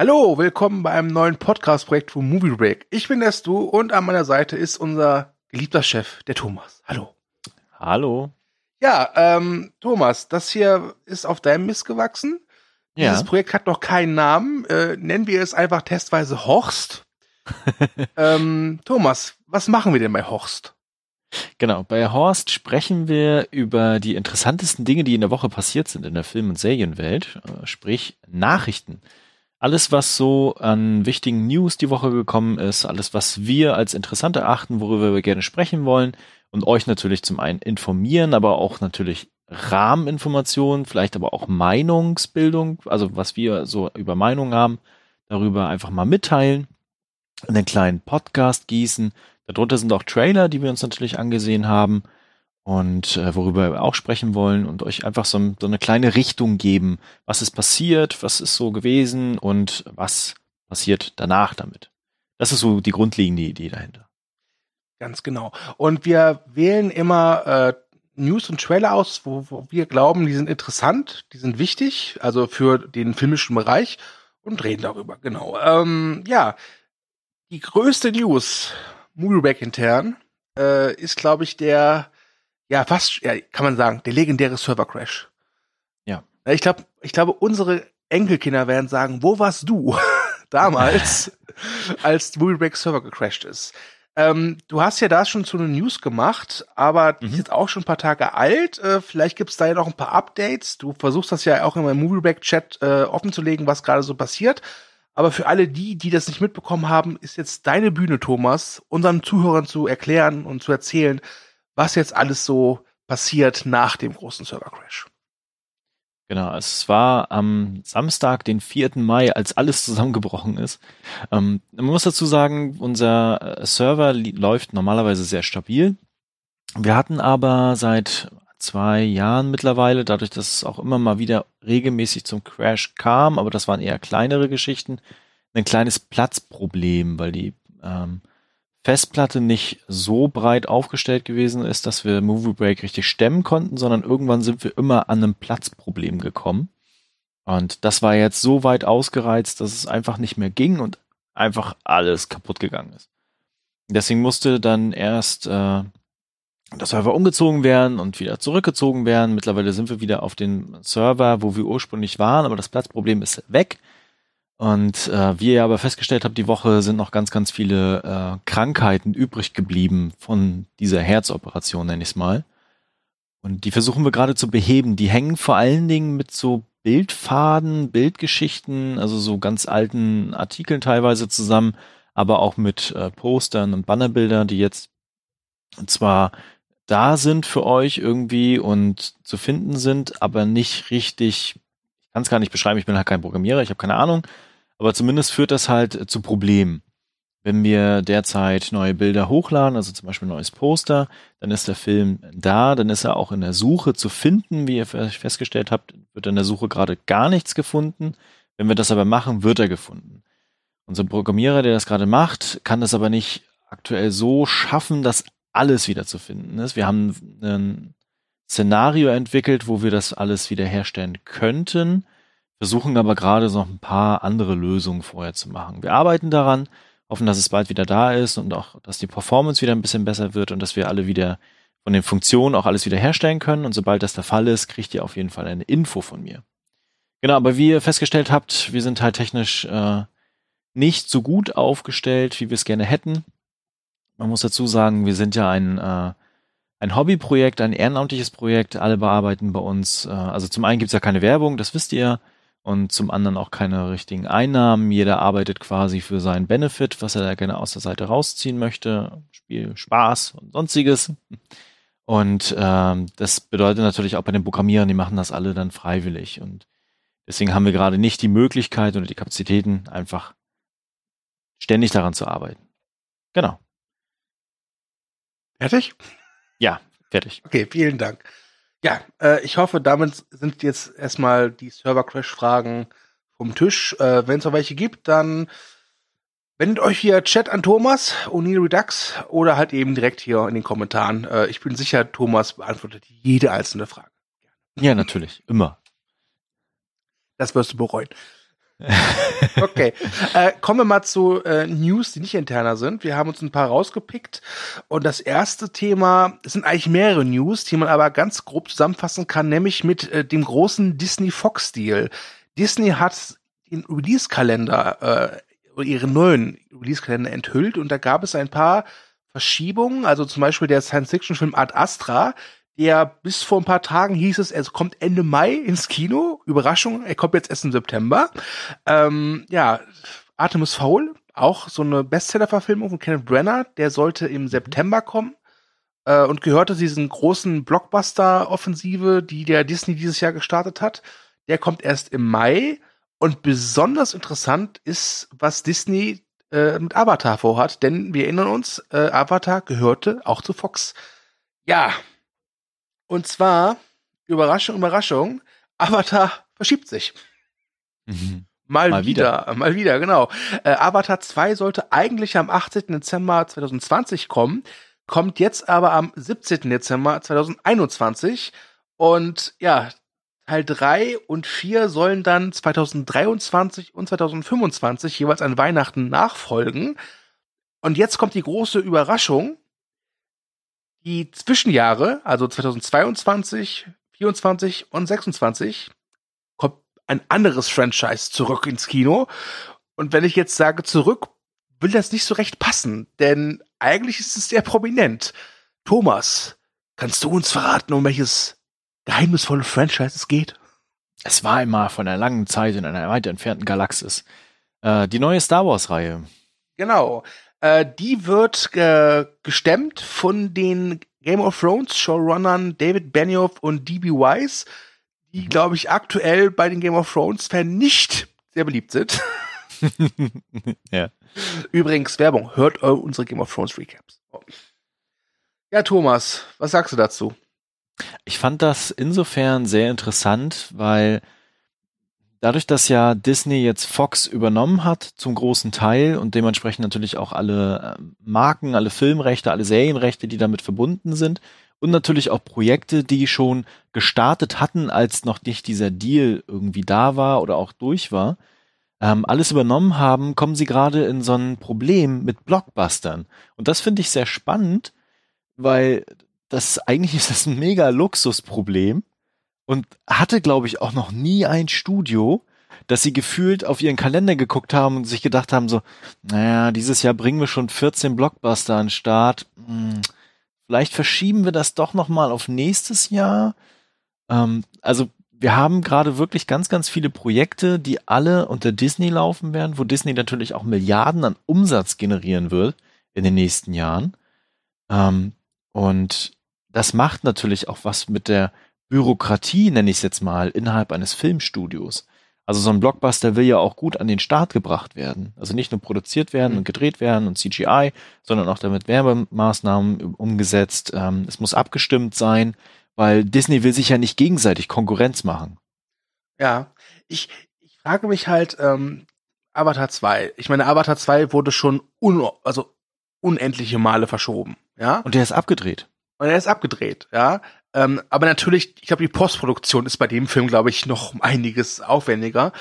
Hallo, willkommen bei einem neuen Podcast-Projekt von Movie Break. Ich bin der Stu und an meiner Seite ist unser geliebter Chef, der Thomas. Hallo. Hallo. Ja, ähm, Thomas, das hier ist auf deinem Mist gewachsen. Ja. Dieses Projekt hat noch keinen Namen. Äh, nennen wir es einfach testweise Horst. ähm, Thomas, was machen wir denn bei Horst? Genau, bei Horst sprechen wir über die interessantesten Dinge, die in der Woche passiert sind in der Film- und Serienwelt, äh, sprich Nachrichten. Alles, was so an wichtigen News die Woche gekommen ist, alles, was wir als interessant erachten, worüber wir gerne sprechen wollen und euch natürlich zum einen informieren, aber auch natürlich Rahmeninformationen, vielleicht aber auch Meinungsbildung, also was wir so über Meinungen haben, darüber einfach mal mitteilen, einen kleinen Podcast gießen. Darunter sind auch Trailer, die wir uns natürlich angesehen haben und äh, worüber wir auch sprechen wollen und euch einfach so, so eine kleine Richtung geben, was ist passiert, was ist so gewesen und was passiert danach damit. Das ist so die grundlegende Idee dahinter. Ganz genau. Und wir wählen immer äh, News und Trailer aus, wo, wo wir glauben, die sind interessant, die sind wichtig, also für den filmischen Bereich und reden darüber. Genau. Ähm, ja, die größte News, Movieback intern, äh, ist, glaube ich, der, ja, fast, ja, kann man sagen, der legendäre Server Crash. Ja. Ich glaube, ich glaube, unsere Enkelkinder werden sagen, wo warst du damals, als Movieback Server gecrashed ist? Ähm, du hast ja da schon so eine News gemacht, aber die Mhm. ist jetzt auch schon ein paar Tage alt. Äh, vielleicht gibt's da ja noch ein paar Updates. Du versuchst das ja auch in meinem Movieback-Chat äh, offenzulegen, was gerade so passiert. Aber für alle die, die das nicht mitbekommen haben, ist jetzt deine Bühne, Thomas, unseren Zuhörern zu erklären und zu erzählen, was jetzt alles so passiert nach dem großen Server-Crash. Genau, es war am Samstag, den 4. Mai, als alles zusammengebrochen ist. Ähm, man muss dazu sagen, unser äh, Server läuft normalerweise sehr stabil. Wir hatten aber seit zwei Jahren mittlerweile, dadurch, dass es auch immer mal wieder regelmäßig zum Crash kam, aber das waren eher kleinere Geschichten, ein kleines Platzproblem, weil die ähm, Festplatte nicht so breit aufgestellt gewesen ist, dass wir Movie Break richtig stemmen konnten, sondern irgendwann sind wir immer an einem Platzproblem gekommen. Und das war jetzt so weit ausgereizt, dass es einfach nicht mehr ging und einfach alles kaputt gegangen ist. Deswegen musste dann erst äh, der Server umgezogen werden und wieder zurückgezogen werden. Mittlerweile sind wir wieder auf den Server, wo wir ursprünglich waren, aber das Platzproblem ist weg. Und äh, wie ihr aber festgestellt habt, die Woche sind noch ganz, ganz viele äh, Krankheiten übrig geblieben von dieser Herzoperation, nenne ich es mal. Und die versuchen wir gerade zu beheben. Die hängen vor allen Dingen mit so Bildfaden, Bildgeschichten, also so ganz alten Artikeln teilweise zusammen, aber auch mit äh, Postern und Bannerbildern, die jetzt zwar da sind für euch irgendwie und zu finden sind, aber nicht richtig, ich kann es gar nicht beschreiben, ich bin halt kein Programmierer, ich habe keine Ahnung, aber zumindest führt das halt zu Problemen. Wenn wir derzeit neue Bilder hochladen, also zum Beispiel ein neues Poster, dann ist der Film da, dann ist er auch in der Suche zu finden. Wie ihr festgestellt habt, wird in der Suche gerade gar nichts gefunden. Wenn wir das aber machen, wird er gefunden. Unser Programmierer, der das gerade macht, kann das aber nicht aktuell so schaffen, dass alles wieder zu finden ist. Wir haben ein Szenario entwickelt, wo wir das alles wiederherstellen könnten, versuchen aber gerade noch ein paar andere Lösungen vorher zu machen. Wir arbeiten daran, hoffen, dass es bald wieder da ist und auch, dass die Performance wieder ein bisschen besser wird und dass wir alle wieder von den Funktionen auch alles wiederherstellen können. Und sobald das der Fall ist, kriegt ihr auf jeden Fall eine Info von mir. Genau, aber wie ihr festgestellt habt, wir sind halt technisch äh, nicht so gut aufgestellt, wie wir es gerne hätten. Man muss dazu sagen, wir sind ja ein, äh, ein Hobbyprojekt, ein ehrenamtliches Projekt. Alle bearbeiten bei uns. Äh, also zum einen gibt's ja keine Werbung, das wisst ihr. Und zum anderen auch keine richtigen Einnahmen. Jeder arbeitet quasi für seinen Benefit, was er da gerne aus der Seite rausziehen möchte. Spiel, Spaß und sonstiges. Und ähm, das bedeutet natürlich auch bei den Programmierern, die machen das alle dann freiwillig. Und deswegen haben wir gerade nicht die Möglichkeit oder die Kapazitäten, einfach ständig daran zu arbeiten. Genau. Fertig? Ja, fertig. Okay, vielen Dank. Ja, äh, ich hoffe, damit sind jetzt erstmal die Server-Crash-Fragen vom Tisch. Äh, Wenn es noch welche gibt, dann wendet euch via Chat an Thomas, O'Neill Redux oder halt eben direkt hier in den Kommentaren. Äh, ich bin sicher, Thomas beantwortet jede einzelne Frage. Ja, natürlich. Immer. Das wirst du bereuen. okay. Äh, kommen wir mal zu äh, News, die nicht interner sind. Wir haben uns ein paar rausgepickt. Und das erste Thema, es sind eigentlich mehrere News, die man aber ganz grob zusammenfassen kann, nämlich mit äh, dem großen Disney-Fox-Deal. Disney hat den Release-Kalender, äh, ihren neuen Release-Kalender enthüllt und da gab es ein paar Verschiebungen, also zum Beispiel der Science-Fiction-Film Ad Astra, der bis vor ein paar Tagen hieß es, er kommt Ende Mai ins Kino. Überraschung, er kommt jetzt erst im September. Ähm, ja, Artemis Fowl, auch so eine Bestseller-Verfilmung von Kenneth Brenner, der sollte im September kommen äh, und gehörte zu diesen großen Blockbuster-Offensive, die der Disney dieses Jahr gestartet hat. Der kommt erst im Mai. Und besonders interessant ist, was Disney äh, mit Avatar vorhat, denn wir erinnern uns, äh, Avatar gehörte auch zu Fox. Ja, und zwar, Überraschung, Überraschung, Avatar verschiebt sich. Mhm. Mal, mal wieder, wieder, mal wieder, genau. Äh, Avatar 2 sollte eigentlich am 18. Dezember 2020 kommen, kommt jetzt aber am 17. Dezember 2021. Und ja, Teil 3 und 4 sollen dann 2023 und 2025 jeweils an Weihnachten nachfolgen. Und jetzt kommt die große Überraschung die Zwischenjahre, also 2022, 24 und 26, kommt ein anderes Franchise zurück ins Kino. Und wenn ich jetzt sage zurück, will das nicht so recht passen, denn eigentlich ist es sehr prominent. Thomas, kannst du uns verraten, um welches geheimnisvolle Franchise es geht? Es war einmal von einer langen Zeit in einer weit entfernten Galaxis. Äh, die neue Star Wars-Reihe. Genau. Äh, die wird äh, gestemmt von den Game of Thrones Showrunnern David Benioff und D.B. Wise, die, mhm. glaube ich, aktuell bei den Game of Thrones Fans nicht sehr beliebt sind. ja. Übrigens, Werbung, hört unsere Game of Thrones Recaps. Oh. Ja, Thomas, was sagst du dazu? Ich fand das insofern sehr interessant, weil Dadurch, dass ja Disney jetzt Fox übernommen hat zum großen Teil und dementsprechend natürlich auch alle äh, Marken, alle Filmrechte, alle Serienrechte, die damit verbunden sind und natürlich auch Projekte, die schon gestartet hatten, als noch nicht dieser Deal irgendwie da war oder auch durch war, ähm, alles übernommen haben, kommen sie gerade in so ein Problem mit Blockbustern. Und das finde ich sehr spannend, weil das eigentlich ist das ein mega Luxusproblem und hatte, glaube ich, auch noch nie ein Studio, dass sie gefühlt auf ihren Kalender geguckt haben und sich gedacht haben, so, naja, dieses Jahr bringen wir schon 14 Blockbuster an den Start. Hm, vielleicht verschieben wir das doch nochmal auf nächstes Jahr. Ähm, also wir haben gerade wirklich ganz, ganz viele Projekte, die alle unter Disney laufen werden, wo Disney natürlich auch Milliarden an Umsatz generieren wird in den nächsten Jahren. Ähm, und das macht natürlich auch was mit der Bürokratie, nenne ich es jetzt mal, innerhalb eines Filmstudios. Also so ein Blockbuster will ja auch gut an den Start gebracht werden. Also nicht nur produziert werden und gedreht werden und CGI, sondern auch damit Werbemaßnahmen umgesetzt. Ähm, es muss abgestimmt sein, weil Disney will sich ja nicht gegenseitig Konkurrenz machen. Ja, ich, ich frage mich halt, ähm, Avatar 2. Ich meine, Avatar 2 wurde schon un also unendliche Male verschoben. Ja. Und der ist abgedreht. Und er ist abgedreht, ja. Ähm, aber natürlich, ich glaube, die Postproduktion ist bei dem Film, glaube ich, noch einiges aufwendiger.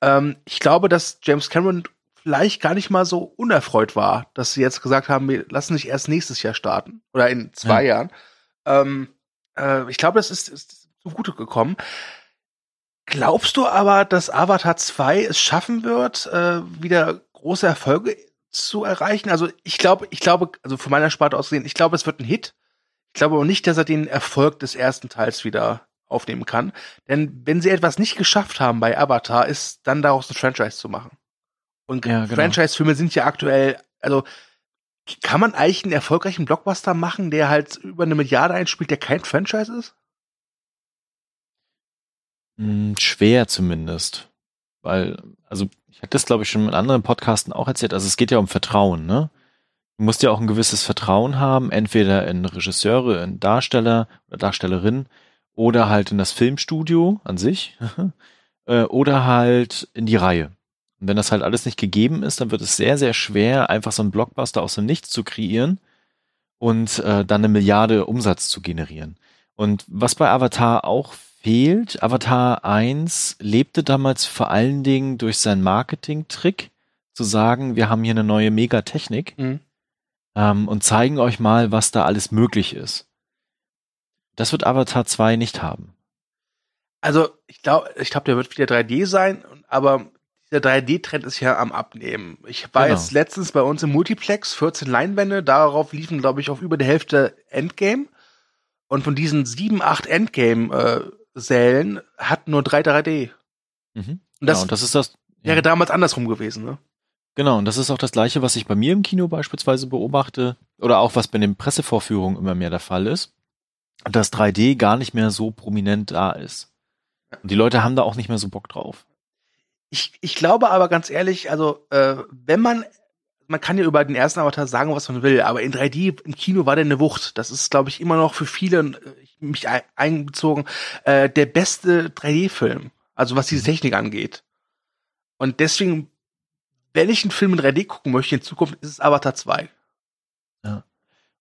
Ähm, ich glaube, dass James Cameron vielleicht gar nicht mal so unerfreut war, dass sie jetzt gesagt haben, wir lassen sich erst nächstes Jahr starten oder in zwei ja. Jahren. Ähm, äh, ich glaube, das ist, ist zugute gekommen. Glaubst du aber, dass Avatar 2 es schaffen wird, äh, wieder große Erfolge zu erreichen? Also ich glaube, ich glaube, also von meiner Sparte aus gesehen, ich glaube, es wird ein Hit. Ich glaube aber nicht, dass er den Erfolg des ersten Teils wieder aufnehmen kann. Denn wenn sie etwas nicht geschafft haben bei Avatar, ist dann daraus ein Franchise zu machen. Und ja, genau. Franchise-Filme sind ja aktuell, also kann man eigentlich einen erfolgreichen Blockbuster machen, der halt über eine Milliarde einspielt, der kein Franchise ist? Hm, schwer zumindest. Weil, also, ich hatte das, glaube ich, schon in anderen Podcasten auch erzählt. Also, es geht ja um Vertrauen, ne? Du musst ja auch ein gewisses Vertrauen haben, entweder in Regisseure, in Darsteller oder Darstellerin oder halt in das Filmstudio an sich äh, oder halt in die Reihe. Und wenn das halt alles nicht gegeben ist, dann wird es sehr, sehr schwer, einfach so einen Blockbuster aus dem Nichts zu kreieren und äh, dann eine Milliarde Umsatz zu generieren. Und was bei Avatar auch fehlt. Avatar 1 lebte damals vor allen Dingen durch seinen Marketing-Trick, zu sagen, wir haben hier eine neue Megatechnik Mhm. Ähm, und zeigen euch mal, was da alles möglich ist. Das wird Avatar 2 nicht haben. Also, ich glaube, ich glaube, der wird wieder 3D sein, aber dieser 3D-Trend ist ja am Abnehmen. Ich war Genau. jetzt letztens bei uns im Multiplex, 14 Leinwände, darauf liefen, glaube ich, auf über die Hälfte Endgame. Und von diesen sieben, acht Endgame-Sälen hat nur drei 3D. Mhm. Und das, genau, und das ist das. wäre ja. damals andersrum gewesen, ne? Genau, und das ist auch das Gleiche, was ich bei mir im Kino beispielsweise beobachte, oder auch was bei den Pressevorführungen immer mehr der Fall ist, dass 3D gar nicht mehr so prominent da ist. Und die Leute haben da auch nicht mehr so Bock drauf. Ich, ich glaube aber ganz ehrlich, also äh, wenn man, man kann ja über den ersten Avatar sagen, was man will, aber in 3D im Kino war der eine Wucht. Das ist, glaube ich, immer noch für viele, äh, ich- mich ein- einbezogen, äh, der beste 3D-Film. Also was diese Technik angeht. Und deswegen, wenn ich einen Film in 3D gucken möchte in Zukunft, ist es Avatar 2.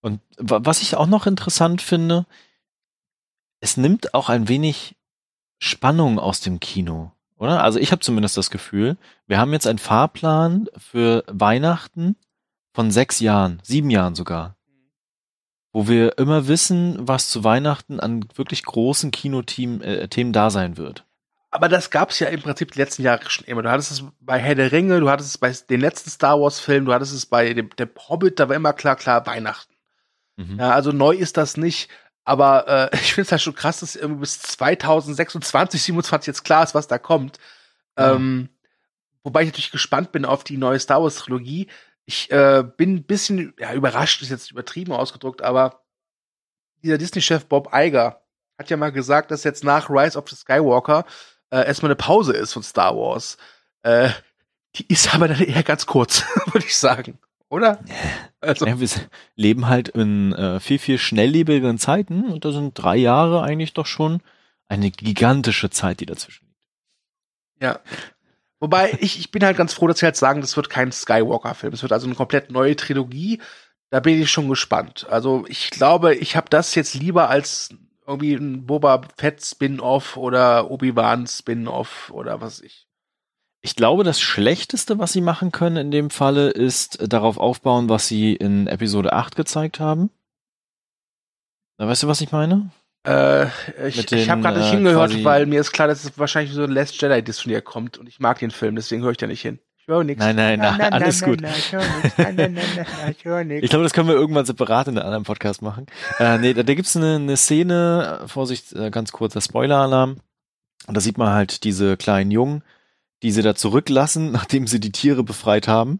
Und wa- was ich auch noch interessant finde, es nimmt auch ein wenig Spannung aus dem Kino, oder? Also ich habe zumindest das Gefühl, wir haben jetzt einen Fahrplan für Weihnachten von sechs Jahren, sieben Jahren sogar, wo wir immer wissen, was zu Weihnachten an wirklich großen Kinothemen äh, Themen da sein wird. Aber das gab's ja im Prinzip die letzten Jahre schon immer. Du hattest es bei Herr der Ringe, du hattest es bei den letzten Star Wars Filmen, du hattest es bei dem der Hobbit, da war immer klar, klar Weihnachten. Mhm. Ja, also neu ist das nicht. Aber äh, ich finde es halt schon krass, dass irgendwie bis 2026, 27 jetzt klar ist, was da kommt. Ja. Ähm, wobei ich natürlich gespannt bin auf die neue Star Wars Trilogie. Ich äh, bin ein bisschen ja, überrascht, ist jetzt übertrieben ausgedrückt, aber dieser Disney-Chef Bob Iger hat ja mal gesagt, dass jetzt nach Rise of the Skywalker äh, erstmal eine Pause ist von Star Wars. Äh, die ist aber dann eher ganz kurz, würde ich sagen. Oder? Also, Ja, wir leben halt in äh, viel, viel schnelllebigeren Zeiten und da sind drei Jahre eigentlich doch schon eine gigantische Zeit, die dazwischen liegt. Ja. Wobei, ich, ich bin halt ganz froh, dass sie halt sagen, das wird kein Skywalker-Film. Es wird also eine komplett neue Trilogie. Da bin ich schon gespannt. Also ich glaube, ich habe das jetzt lieber als irgendwie ein Boba Fett Spin-off oder Obi-Wan Spin-off oder was weiß ich. Ich glaube, das Schlechteste, was sie machen können in dem Falle, ist äh, darauf aufbauen, was sie in Episode 8 gezeigt haben. Weißt du, was ich meine? Äh, ich ich habe gerade nicht äh, hingehört, weil mir ist klar, dass es wahrscheinlich so ein Last Jedi Diss von dir kommt und ich mag den Film, deswegen höre ich da nicht hin. Ich höre nichts. Nein, nein, nein, alles gut. Ich höre nichts. Nein, nein, nein, ich höre Ich nichts. glaube, das können wir irgendwann separat in einem anderen Podcast machen. Äh, nee, da, da gibt's eine, eine Szene, Vorsicht, äh, ganz kurzer Spoiler-Alarm. Und da sieht man halt diese kleinen Jungen, die sie da zurücklassen, nachdem sie die Tiere befreit haben,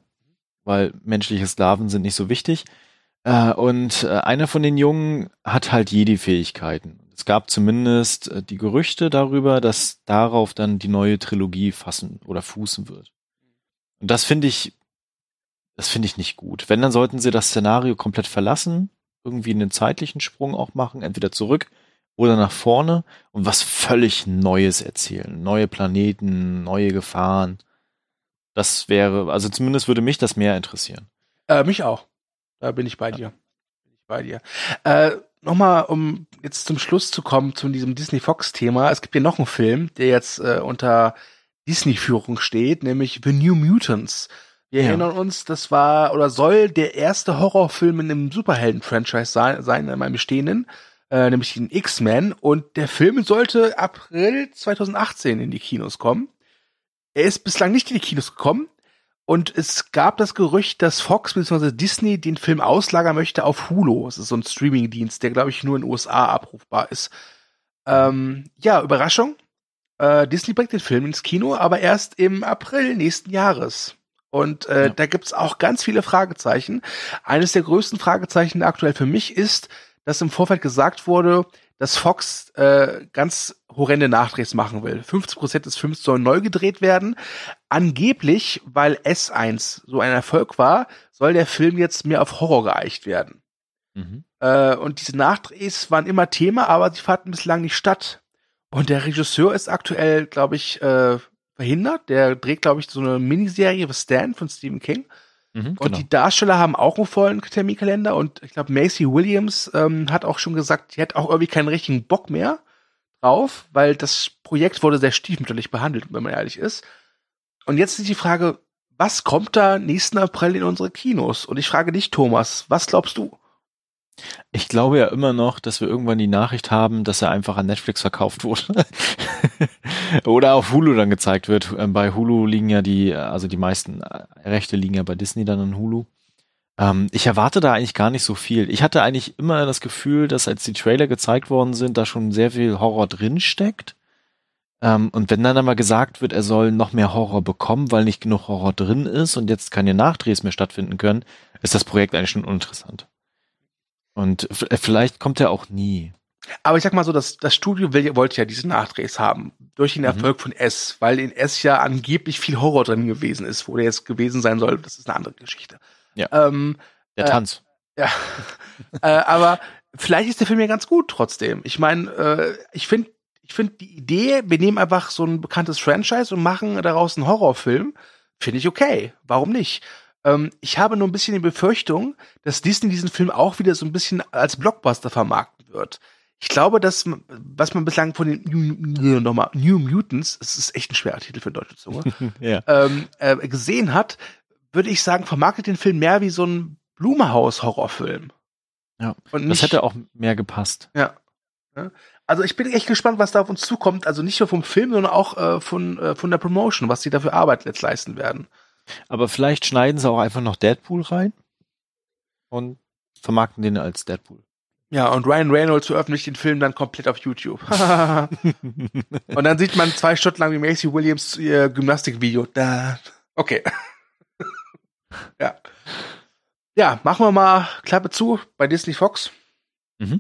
weil menschliche Sklaven sind nicht so wichtig. Äh, und äh, einer von den Jungen hat halt Jedi-Fähigkeiten. Es gab zumindest äh, die Gerüchte darüber, dass darauf dann die neue Trilogie fassen oder fußen wird. Und das finde ich, das finde ich nicht gut. Wenn, dann sollten sie das Szenario komplett verlassen, irgendwie einen zeitlichen Sprung auch machen, entweder zurück oder nach vorne und was völlig Neues erzählen. Neue Planeten, neue Gefahren. Das wäre, also zumindest würde mich das mehr interessieren. Äh, mich auch. Da bin ich bei dir. Bin ich bei dir. Äh, Nochmal, um jetzt zum Schluss zu kommen zu diesem Disney-Fox-Thema. Es gibt hier noch einen Film, der jetzt äh, unter Disney-Führung steht, nämlich The New Mutants. Wir Ja. erinnern uns, das war oder soll der erste Horrorfilm in einem Superhelden-Franchise sein, sein in meinem bestehenden, äh, nämlich den X-Men. Und der Film sollte April 2018 in die Kinos kommen. Er ist bislang nicht in die Kinos gekommen. Und es gab das Gerücht, dass Fox bzw. Disney den Film auslagern möchte auf Hulu. Das ist so ein Streaming-Dienst, der, glaube ich, nur in den USA abrufbar ist. Ähm, ja, Überraschung. Äh, Disney bringt den Film ins Kino, aber erst im April nächsten Jahres. Und äh, Ja. da gibt's auch ganz viele Fragezeichen. Eines der größten Fragezeichen aktuell für mich ist, dass im Vorfeld gesagt wurde, dass Fox äh, ganz horrende Nachdrehs machen will. 50% des Films sollen neu gedreht werden. Angeblich, weil S1 so ein Erfolg war, soll der Film jetzt mehr auf Horror geeicht werden. Mhm. Äh, und diese Nachdrehs waren immer Thema, aber sie fanden bislang nicht statt. Und der Regisseur ist aktuell, glaube ich, äh, verhindert. Der dreht, glaube ich, so eine Miniserie The Stand von Stephen King. Mhm, Und die Darsteller haben auch einen vollen Terminkalender und ich glaube, Macy Williams ähm, hat auch schon gesagt, die hat auch irgendwie keinen richtigen Bock mehr drauf, weil das Projekt wurde sehr stiefmütterlich behandelt, wenn man ehrlich ist. Und jetzt ist die Frage, was kommt da nächsten April in unsere Kinos? Und ich frage dich, Thomas, was glaubst du? Ich glaube ja immer noch, dass wir irgendwann die Nachricht haben, dass er einfach an Netflix verkauft wurde. Oder auf Hulu dann gezeigt wird. Ähm, bei Hulu liegen ja die, also die meisten äh, Rechte liegen ja bei Disney dann an Hulu. Ähm, ich erwarte da eigentlich gar nicht so viel. Ich hatte eigentlich immer das Gefühl, dass als die Trailer gezeigt worden sind, da schon sehr viel Horror drin steckt. Ähm, und wenn dann einmal gesagt wird, er soll noch mehr Horror bekommen, weil nicht genug Horror drin ist und jetzt keine Nachdrehs mehr stattfinden können, ist das Projekt eigentlich schon uninteressant. Und äh, vielleicht kommt er auch nie. Aber ich sag mal so, das, das Studio will, wollte ja diese Nachdrehs haben. Durch den mhm. Erfolg mhm. von S, weil in S ja angeblich viel Horror drin gewesen ist. Wo der jetzt gewesen sein soll, das ist eine andere Geschichte. Ja. Ähm, der Tanz. Äh, ja. äh, aber vielleicht ist der Film ja ganz gut trotzdem. Ich meine, äh, ich finde ich finde die Idee, wir nehmen einfach so ein bekanntes Franchise und machen daraus einen Horrorfilm, finde ich okay. Warum nicht? Ähm, ich habe nur ein bisschen die Befürchtung, dass Disney diesen Film auch wieder so ein bisschen als Blockbuster vermarkten wird. Ich glaube, dass was man bislang von den New, nochmal, New Mutants, es ist echt ein schwerer Titel für deutsche Zunge, ja. ähm, äh, gesehen hat, würde ich sagen, vermarktet den Film mehr wie so ein Blumehaus-Horrorfilm. Ja. Und nicht, das hätte auch mehr gepasst. Ja. Also ich bin echt gespannt, was da auf uns zukommt. Also nicht nur vom Film, sondern auch äh, von, äh, von der Promotion, was sie dafür Arbeit jetzt leisten werden. Aber vielleicht schneiden sie auch einfach noch Deadpool rein und vermarkten den als Deadpool. Ja, und Ryan Reynolds veröffentlicht den Film dann komplett auf YouTube. und dann sieht man zwei Stunden lang wie Macy Williams ihr Gymnastikvideo. Da. Okay. ja. Ja, machen wir mal Klappe zu bei Disney Fox. Mhm.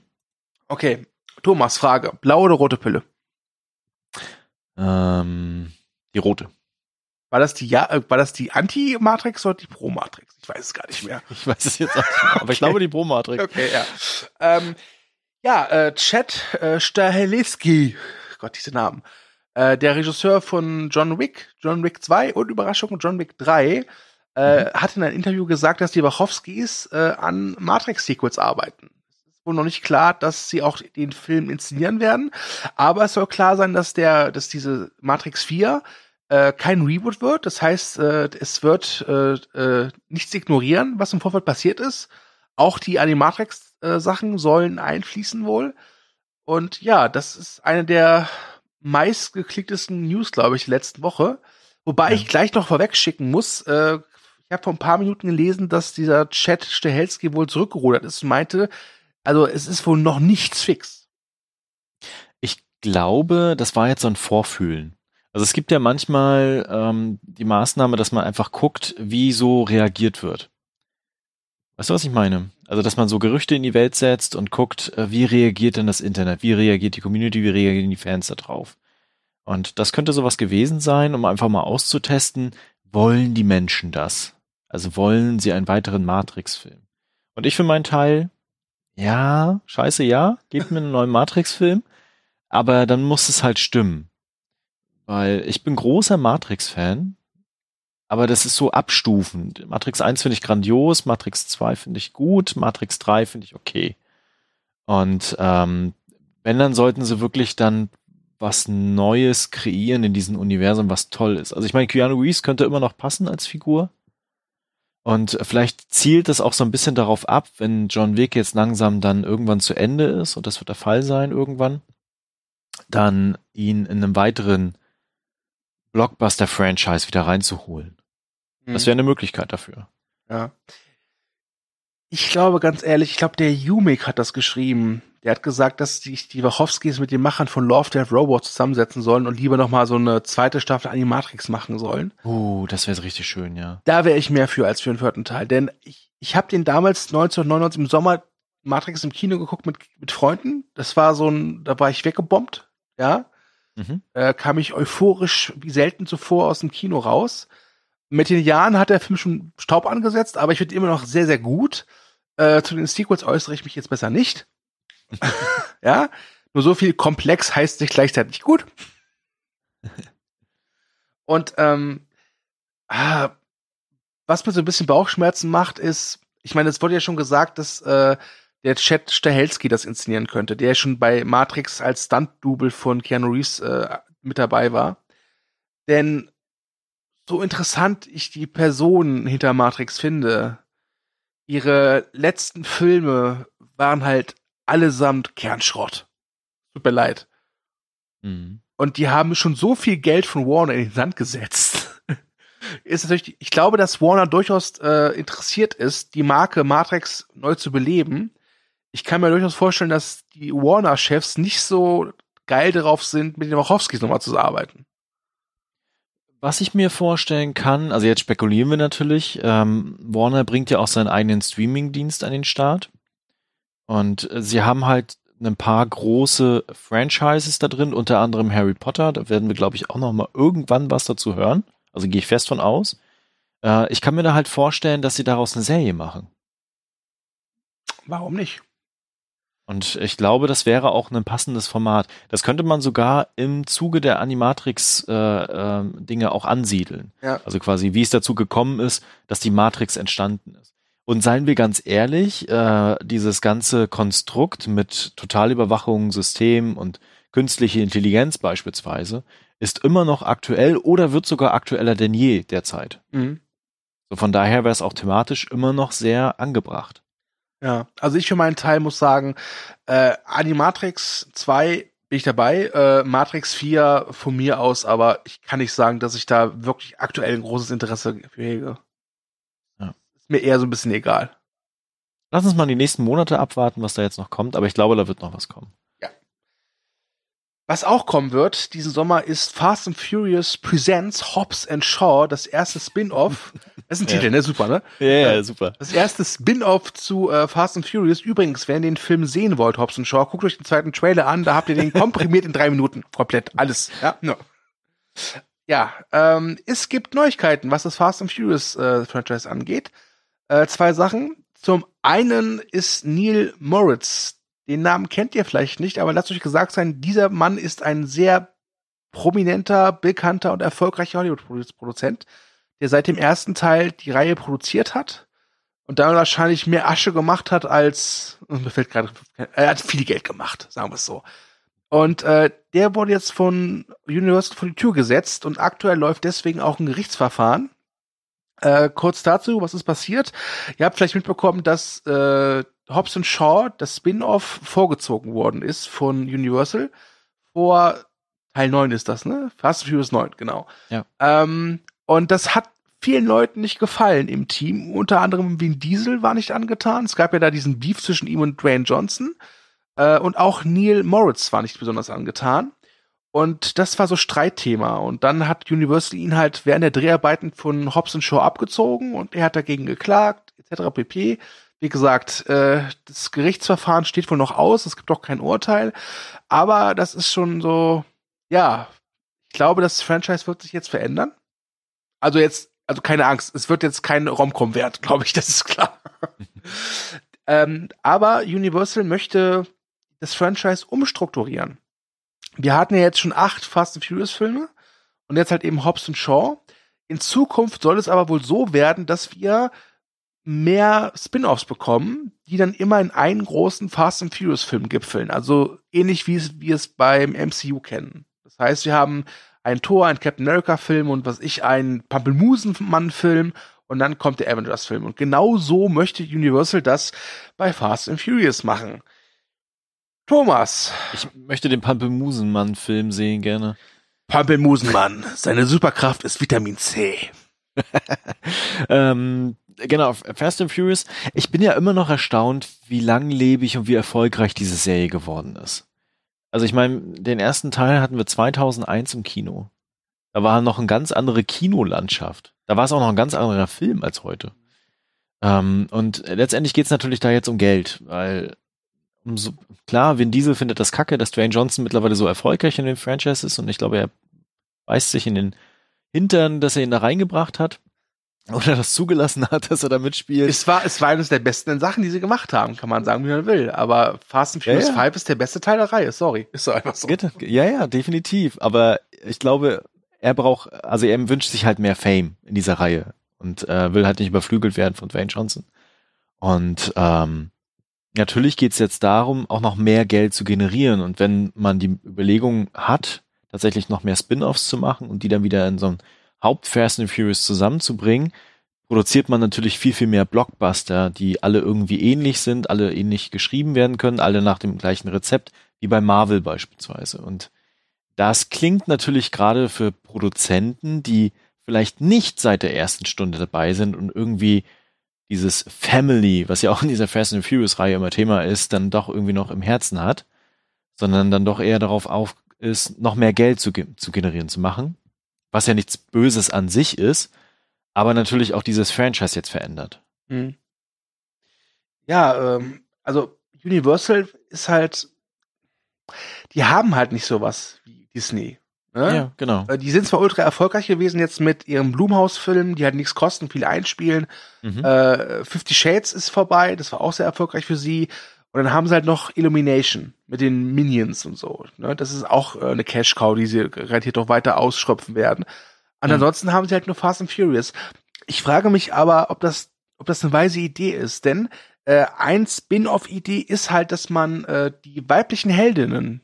Okay. Thomas, Frage. Blaue oder rote Pille? Ähm, die rote. War das die, ja, äh, war das die Anti-Matrix oder die Pro-Matrix? Ich weiß es gar nicht mehr. Ich weiß es jetzt auch nicht mehr, aber okay. ich glaube die Pro-Matrix. Okay, ja. Ähm, ja, äh, Chad äh, Stahelski, Gott, diese Namen. Äh, der Regisseur von John Wick, John Wick 2 und Überraschung John Wick 3, äh, mhm. hat in einem Interview gesagt, dass die Wachowskis äh, an Matrix-Sequels arbeiten. Es ist wohl noch nicht klar, dass sie auch den Film inszenieren werden, aber es soll klar sein, dass der, dass diese Matrix 4 äh, kein Reboot wird. Das heißt, äh, es wird äh, äh, nichts ignorieren, was im Vorfeld passiert ist. Auch die Animatrix-Sachen sollen einfließen wohl. Und ja, das ist eine der meistgeklicktesten News, glaube ich, letzten Woche. Wobei ja. ich gleich noch vorwegschicken muss, äh, ich habe vor ein paar Minuten gelesen, dass dieser Chat Stehelski wohl zurückgerudert ist und meinte, also es ist wohl noch nichts fix. Ich glaube, das war jetzt so ein Vorfühlen. Also es gibt ja manchmal ähm, die Maßnahme, dass man einfach guckt, wie so reagiert wird. Weißt du, was ich meine? Also, dass man so Gerüchte in die Welt setzt und guckt, äh, wie reagiert denn das Internet? Wie reagiert die Community? Wie reagieren die Fans da drauf? Und das könnte sowas gewesen sein, um einfach mal auszutesten, wollen die Menschen das? Also wollen sie einen weiteren Matrix-Film? Und ich für meinen Teil, ja, scheiße, ja, gebt mir einen neuen Matrix-Film, aber dann muss es halt stimmen. Weil ich bin großer Matrix-Fan, aber das ist so abstufend. Matrix 1 finde ich grandios, Matrix 2 finde ich gut, Matrix 3 finde ich okay. Und ähm, wenn, dann sollten sie wirklich dann was Neues kreieren in diesem Universum, was toll ist. Also ich meine, Keanu Reeves könnte immer noch passen als Figur. Und vielleicht zielt das auch so ein bisschen darauf ab, wenn John Wick jetzt langsam dann irgendwann zu Ende ist, und das wird der Fall sein irgendwann, dann ihn in einem weiteren Blockbuster-Franchise wieder reinzuholen. Mhm. Das wäre eine Möglichkeit dafür. Ja. Ich glaube ganz ehrlich, ich glaube, der Umik hat das geschrieben. Der hat gesagt, dass sich die Wachowskis mit den Machern von Love Death Robots zusammensetzen sollen und lieber noch mal so eine zweite Staffel Animatrix machen sollen. Oh, das wäre richtig schön, ja. Da wäre ich mehr für als für den vierten Teil, denn ich, ich habe den damals 1999 im Sommer Matrix im Kino geguckt mit mit Freunden. Das war so ein, da war ich weggebombt, ja mhm. äh, kam ich euphorisch wie selten zuvor aus dem Kino raus. Mit den Jahren hat der Film schon Staub angesetzt, aber ich finde immer noch sehr, sehr gut. Äh, zu den Sequels äußere ich mich jetzt besser nicht. ja, nur so viel komplex heißt nicht gleichzeitig gut. Und ähm, ah, was mir so ein bisschen Bauchschmerzen macht, ist, ich meine, es wurde ja schon gesagt, dass äh, der Chad Stahelski das inszenieren könnte, der schon bei Matrix als Stunt-Double von Keanu Reeves äh, mit dabei war. Denn so interessant ich die Person hinter Matrix finde, ihre letzten Filme waren halt allesamt Kernschrott. Tut mir leid. Mhm. Und die haben schon so viel Geld von Warner in den Sand gesetzt. ist natürlich, ich glaube, dass Warner durchaus äh, interessiert ist, die Marke Matrix neu zu beleben. Ich kann mir durchaus vorstellen, dass die Warner-Chefs nicht so geil darauf sind, mit den Wachowskis nochmal zu arbeiten. Was ich mir vorstellen kann, also jetzt spekulieren wir natürlich, ähm, Warner bringt ja auch seinen eigenen Streaming-Dienst an den Start. Und äh, sie haben halt ein paar große Franchises da drin, unter anderem Harry Potter. Da werden wir, glaube ich, auch noch mal irgendwann was dazu hören. Also gehe ich fest von aus. Äh, ich kann mir da halt vorstellen, dass sie daraus eine Serie machen. Warum nicht? Und ich glaube, das wäre auch ein passendes Format. Das könnte man sogar im Zuge der Animatrix-Dinge äh, äh, auch ansiedeln. Ja. Also quasi, wie es dazu gekommen ist, dass die Matrix entstanden ist. Und seien wir ganz ehrlich, äh, dieses ganze Konstrukt mit Totalüberwachung, System und künstliche Intelligenz beispielsweise ist immer noch aktuell oder wird sogar aktueller denn je derzeit. Mhm. So von daher wäre es auch thematisch immer noch sehr angebracht. Ja, also ich für meinen Teil muss sagen, äh, Animatrix 2 bin ich dabei, äh, Matrix 4 von mir aus, aber ich kann nicht sagen, dass ich da wirklich aktuell ein großes Interesse für hege. Ja. Ist mir eher so ein bisschen egal. Lass uns mal die nächsten Monate abwarten, was da jetzt noch kommt, aber ich glaube, da wird noch was kommen. Was auch kommen wird diesen Sommer ist Fast and Furious Presents Hobbs and Shaw, das erste Spin-off. Das ist ein ja. Titel, ne? Super, ne? Ja, ja, äh, super. Das erste Spin-off zu äh, Fast and Furious. Übrigens, wenn ihr den Film sehen wollt, Hobbs and Shaw, guckt euch den zweiten Trailer an, da habt ihr den komprimiert in drei Minuten. Komplett. Alles. Ja, no. ja ähm, es gibt Neuigkeiten, was das Fast and Furious äh, Franchise angeht. Äh, zwei Sachen. Zum einen ist Neil Moritz, den Namen kennt ihr vielleicht nicht, aber lasst euch gesagt sein, dieser Mann ist ein sehr prominenter, bekannter und erfolgreicher Hollywood-Produzent, der seit dem ersten Teil die Reihe produziert hat und dann wahrscheinlich mehr Asche gemacht hat als, mir fällt gerade, er hat viel Geld gemacht, sagen wir es so. Und äh, der wurde jetzt von Universal vor die Tür gesetzt und aktuell läuft deswegen auch ein Gerichtsverfahren. Äh, kurz dazu, was ist passiert? Ihr habt vielleicht mitbekommen, dass äh, Hobbs Shaw, das Spin-off, vorgezogen worden ist von Universal. Vor Teil 9 ist das, ne? Fast and Furious 9, genau. Ja. Ähm, und das hat vielen Leuten nicht gefallen im Team. Unter anderem Vin Diesel war nicht angetan. Es gab ja da diesen Beef zwischen ihm und Dwayne Johnson. Äh, und auch Neil Moritz war nicht besonders angetan. Und das war so Streitthema. Und dann hat Universal ihn halt während der Dreharbeiten von Hobbs Shaw abgezogen und er hat dagegen geklagt, etc. pp. Wie gesagt, äh, das Gerichtsverfahren steht wohl noch aus, es gibt auch kein Urteil, aber das ist schon so, ja, ich glaube, das Franchise wird sich jetzt verändern. Also jetzt, also keine Angst, es wird jetzt kein Romcom wert, glaube ich, das ist klar. ähm, aber Universal möchte das Franchise umstrukturieren. Wir hatten ja jetzt schon acht Fast and Furious Filme und jetzt halt eben Hobbs und Shaw. In Zukunft soll es aber wohl so werden, dass wir mehr Spin-offs bekommen, die dann immer in einen großen Fast and Furious Film gipfeln. Also ähnlich wie es wir es beim MCU kennen. Das heißt, wir haben ein Tor, ein Captain America Film und was ich ein Pampelmusenmann Film und dann kommt der Avengers Film und genau so möchte Universal das bei Fast and Furious machen. Thomas. Ich möchte den Pampelmusenmann Film sehen gerne. Pampelmusenmann, seine Superkraft ist Vitamin C. ähm, genau, Fast and Furious. Ich bin ja immer noch erstaunt, wie langlebig und wie erfolgreich diese Serie geworden ist. Also ich meine, den ersten Teil hatten wir 2001 im Kino. Da war noch eine ganz andere Kinolandschaft. Da war es auch noch ein ganz anderer Film als heute. Ähm, und letztendlich geht es natürlich da jetzt um Geld, weil umso, klar, Vin Diesel findet das kacke, dass Dwayne Johnson mittlerweile so erfolgreich in den Franchise ist und ich glaube, er beißt sich in den Hintern, dass er ihn da reingebracht hat oder das zugelassen hat, dass er da mitspielt. Es war, es war eines der besten Sachen, die sie gemacht haben, kann man sagen, wie man will. Aber Fast and Furious ja, ja. 5 ist der beste Teil der Reihe, sorry. Ist so einfach so. Ja, ja, definitiv. Aber ich glaube, er braucht, also er wünscht sich halt mehr Fame in dieser Reihe und äh, will halt nicht überflügelt werden von Dwayne Johnson. Und ähm, natürlich geht's jetzt darum, auch noch mehr Geld zu generieren. Und wenn man die Überlegung hat, tatsächlich noch mehr Spin-offs zu machen und die dann wieder in so ein Haupt Fast and Furious zusammenzubringen, produziert man natürlich viel, viel mehr Blockbuster, die alle irgendwie ähnlich sind, alle ähnlich geschrieben werden können, alle nach dem gleichen Rezept, wie bei Marvel beispielsweise. Und das klingt natürlich gerade für Produzenten, die vielleicht nicht seit der ersten Stunde dabei sind und irgendwie dieses Family, was ja auch in dieser Fast and Furious Reihe immer Thema ist, dann doch irgendwie noch im Herzen hat, sondern dann doch eher darauf auf ist, noch mehr Geld zu, zu generieren, zu machen, was ja nichts Böses an sich ist, aber natürlich auch dieses Franchise jetzt verändert. Mhm. Ja, ähm, also Universal ist halt, die haben halt nicht sowas wie Disney. Ne? Ja, genau. Äh, die sind zwar ultra erfolgreich gewesen jetzt mit ihrem Blumhaus-Film, die halt nichts kosten, viel einspielen. Mhm. Äh, Fifty Shades ist vorbei, das war auch sehr erfolgreich für sie. Und dann haben sie halt noch Illumination mit den Minions und so. Ne? Das ist auch äh, eine Cash-Cow, die sie garantiert noch weiter ausschröpfen werden. Und mhm. ansonsten haben sie halt nur Fast and Furious. Ich frage mich aber, ob das, ob das eine weise Idee ist, denn äh, ein Spin-off-Idee ist halt, dass man äh, die weiblichen Heldinnen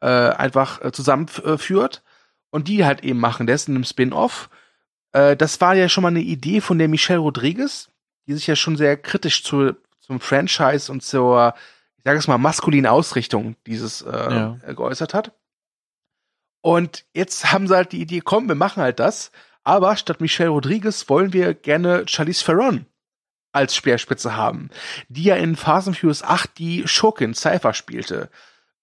äh, einfach äh, zusammenführt und die halt eben machen. Der ist in einem Spin-off. Äh, das war ja schon mal eine Idee von der Michelle Rodriguez, die sich ja schon sehr kritisch zu, zum Franchise und zur, ich sage es mal, maskulinen Ausrichtung dieses äh, ja. geäußert hat. Und jetzt haben sie halt die Idee, komm, wir machen halt das. Aber statt Michelle Rodriguez wollen wir gerne Charlize Theron als Speerspitze haben, die ja in Fast and Furious 8 die Schurkin Cypher spielte.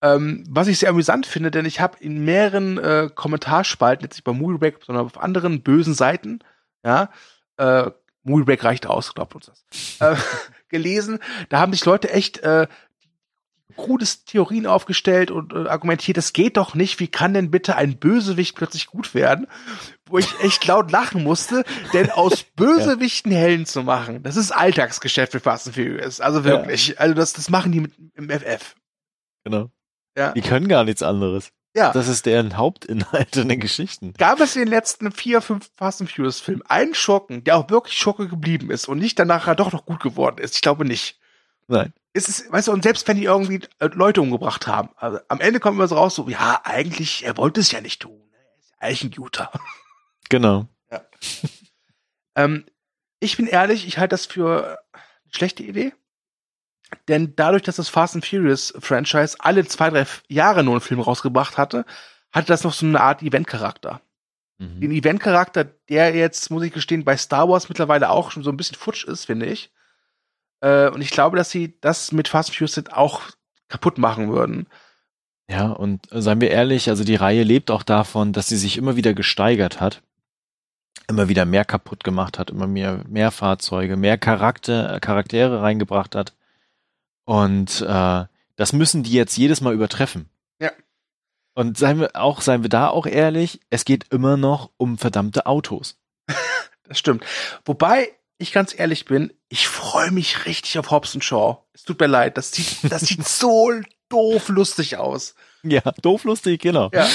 Ähm, was ich sehr amüsant finde, denn ich habe in mehreren äh, Kommentarspalten, jetzt nicht bei Moviebreak, sondern auf anderen bösen Seiten, ja, äh, Moviebreak reicht aus, glaubt uns das, äh, gelesen, da haben sich Leute echt äh, krudes Theorien aufgestellt und äh, argumentiert, das geht doch nicht, wie kann denn bitte ein Bösewicht plötzlich gut werden? Wo ich echt laut lachen musste, denn aus Bösewichten ja. Helden zu machen, das ist Alltagsgeschäft für Fast and Furious, also wirklich, ja. also das, das machen die mit, im FF. Genau. Ja. Die können gar nichts anderes. Ja. Das ist deren Hauptinhalt in den Geschichten. Gab es in den letzten vier, fünf Fast and Furious Filmen einen Schurken, der auch wirklich Schurke geblieben ist und nicht danach doch noch gut geworden ist? Ich glaube nicht. Nein. Es ist, weißt du, und selbst wenn die irgendwie äh, Leute umgebracht haben, also am Ende kommt immer so raus, so, ja, eigentlich, er wollte es ja nicht tun. Er ist eigentlich ein Guter. Genau. Ja. ähm, ich bin ehrlich, ich halte das für eine schlechte Idee. Denn dadurch, dass das Fast and Furious Franchise alle zwei, drei Jahre nur einen Film rausgebracht hatte, hatte das noch so eine Art Event-Charakter. Mhm. Den Event-Charakter, der jetzt, muss ich gestehen, bei Star Wars mittlerweile auch schon so ein bisschen futsch ist, finde ich. Äh, und ich glaube, dass sie das mit Fast and Furious auch kaputt machen würden. Ja, und seien wir ehrlich, also die Reihe lebt auch davon, dass sie sich immer wieder gesteigert hat, immer wieder mehr kaputt gemacht hat, immer mehr, mehr Fahrzeuge, mehr Charakter, Charaktere reingebracht hat. Und äh, das müssen die jetzt jedes Mal übertreffen. Ja. Und seien wir auch, seien wir da auch ehrlich, es geht immer noch um verdammte Autos. das stimmt. Wobei ich ganz ehrlich bin, ich freue mich richtig auf Hobbs Shaw. Es tut mir leid, das sieht, das sieht so doof lustig aus. Ja, doof lustig, genau. Ja,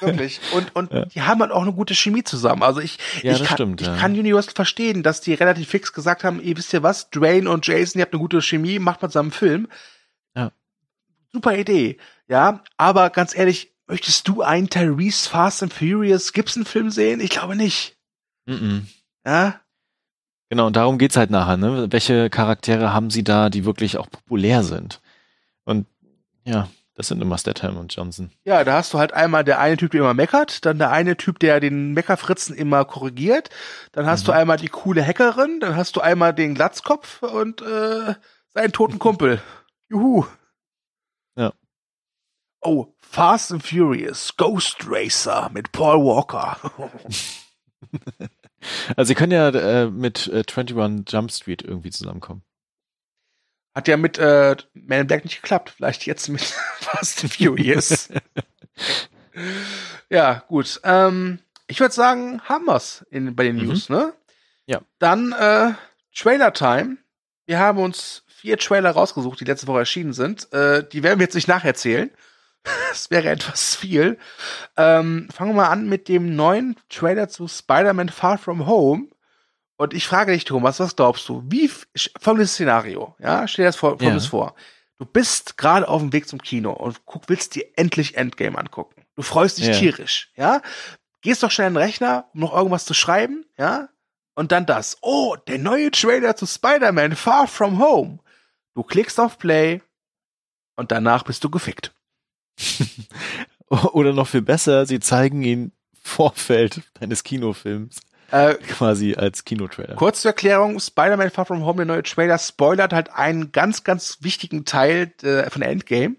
wirklich. Und, und ja. die haben halt auch eine gute Chemie zusammen. Also ich, ja, ich, kann, stimmt, ich ja. kann Universal verstehen, dass die relativ fix gesagt haben, ihr wisst ja was, Dwayne und Jason, ihr habt eine gute Chemie, macht mal zusammen einen Film. Ja. Super Idee. Ja, aber ganz ehrlich, möchtest du einen Tyrese Fast and Furious Gibson Film sehen? Ich glaube nicht. Mm, -mm. Ja. Genau, und darum geht's halt nachher, ne? Welche Charaktere haben sie da, die wirklich auch populär sind? Und ja, das sind immer Statham und Johnson. Ja, da hast du halt einmal der eine Typ, der immer meckert, dann der eine Typ, der den Meckerfritzen immer korrigiert, dann hast mhm. du einmal die coole Hackerin, dann hast du einmal den Glatzkopf und äh, seinen toten Kumpel. Juhu. Ja. Oh, Fast and Furious, Ghost Racer mit Paul Walker. also sie können ja äh, mit äh, 21 Jump Street irgendwie zusammenkommen. Hat ja mit äh, Man in Black nicht geklappt. Vielleicht jetzt mit Fast and Furious. ja, gut. Ähm, ich würde sagen, haben wir's in, bei den mhm. News, ne? Ja. Dann äh, Trailer Time. Wir haben uns vier Trailer rausgesucht, die letzte Woche erschienen sind. Äh, die werden wir jetzt nicht nacherzählen. das wäre etwas viel. Ähm, fangen wir mal an mit dem neuen Trailer zu Spider-Man Far From Home. Und ich frage dich, Thomas, was glaubst du? Wie folgendes Szenario, ja? Stell dir das vor, folgendes ja. vor. Du bist gerade auf dem Weg zum Kino und guck, willst dir endlich Endgame angucken. Du freust dich ja. tierisch, ja? Gehst doch schnell in den Rechner, um noch irgendwas zu schreiben, ja? Und dann das. Oh, der neue Trailer zu Spider-Man Far From Home. Du klickst auf Play und danach bist du gefickt. Oder noch viel besser, sie zeigen ihn Vorfeld deines Kinofilms. Äh, quasi als Kinotrailer. Kurz zur Erklärung, Spider-Man Far From Home, der neue Trailer, spoilert halt einen ganz, ganz wichtigen Teil äh, von Endgame,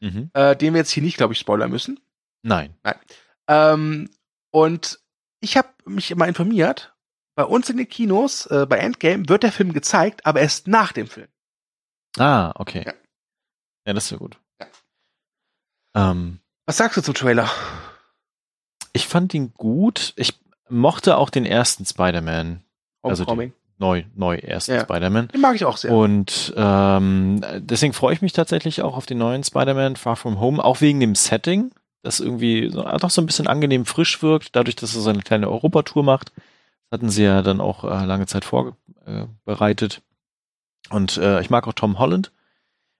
mhm. äh, den wir jetzt hier nicht, glaube ich, spoilern müssen. Nein. Nein. Ähm, und ich habe mich immer informiert, bei uns in den Kinos, äh, bei Endgame, wird der Film gezeigt, aber erst nach dem Film. Ah, okay. Ja, ja das ist ja gut. Ja. Ähm, Was sagst du zum Trailer? Ich fand ihn gut. Ich mochte auch den ersten Spider-Man. Also die, neu, neu ersten ja. Spider-Man. Den mag ich auch sehr. Und ähm, deswegen freue ich mich tatsächlich auch auf den neuen Spider-Man Far From Home, auch wegen dem Setting, das irgendwie so, doch so ein bisschen angenehm frisch wirkt, dadurch, dass er so eine kleine Europatour macht. Das hatten sie ja dann auch äh, lange Zeit vorbereitet. Und äh, ich mag auch Tom Holland.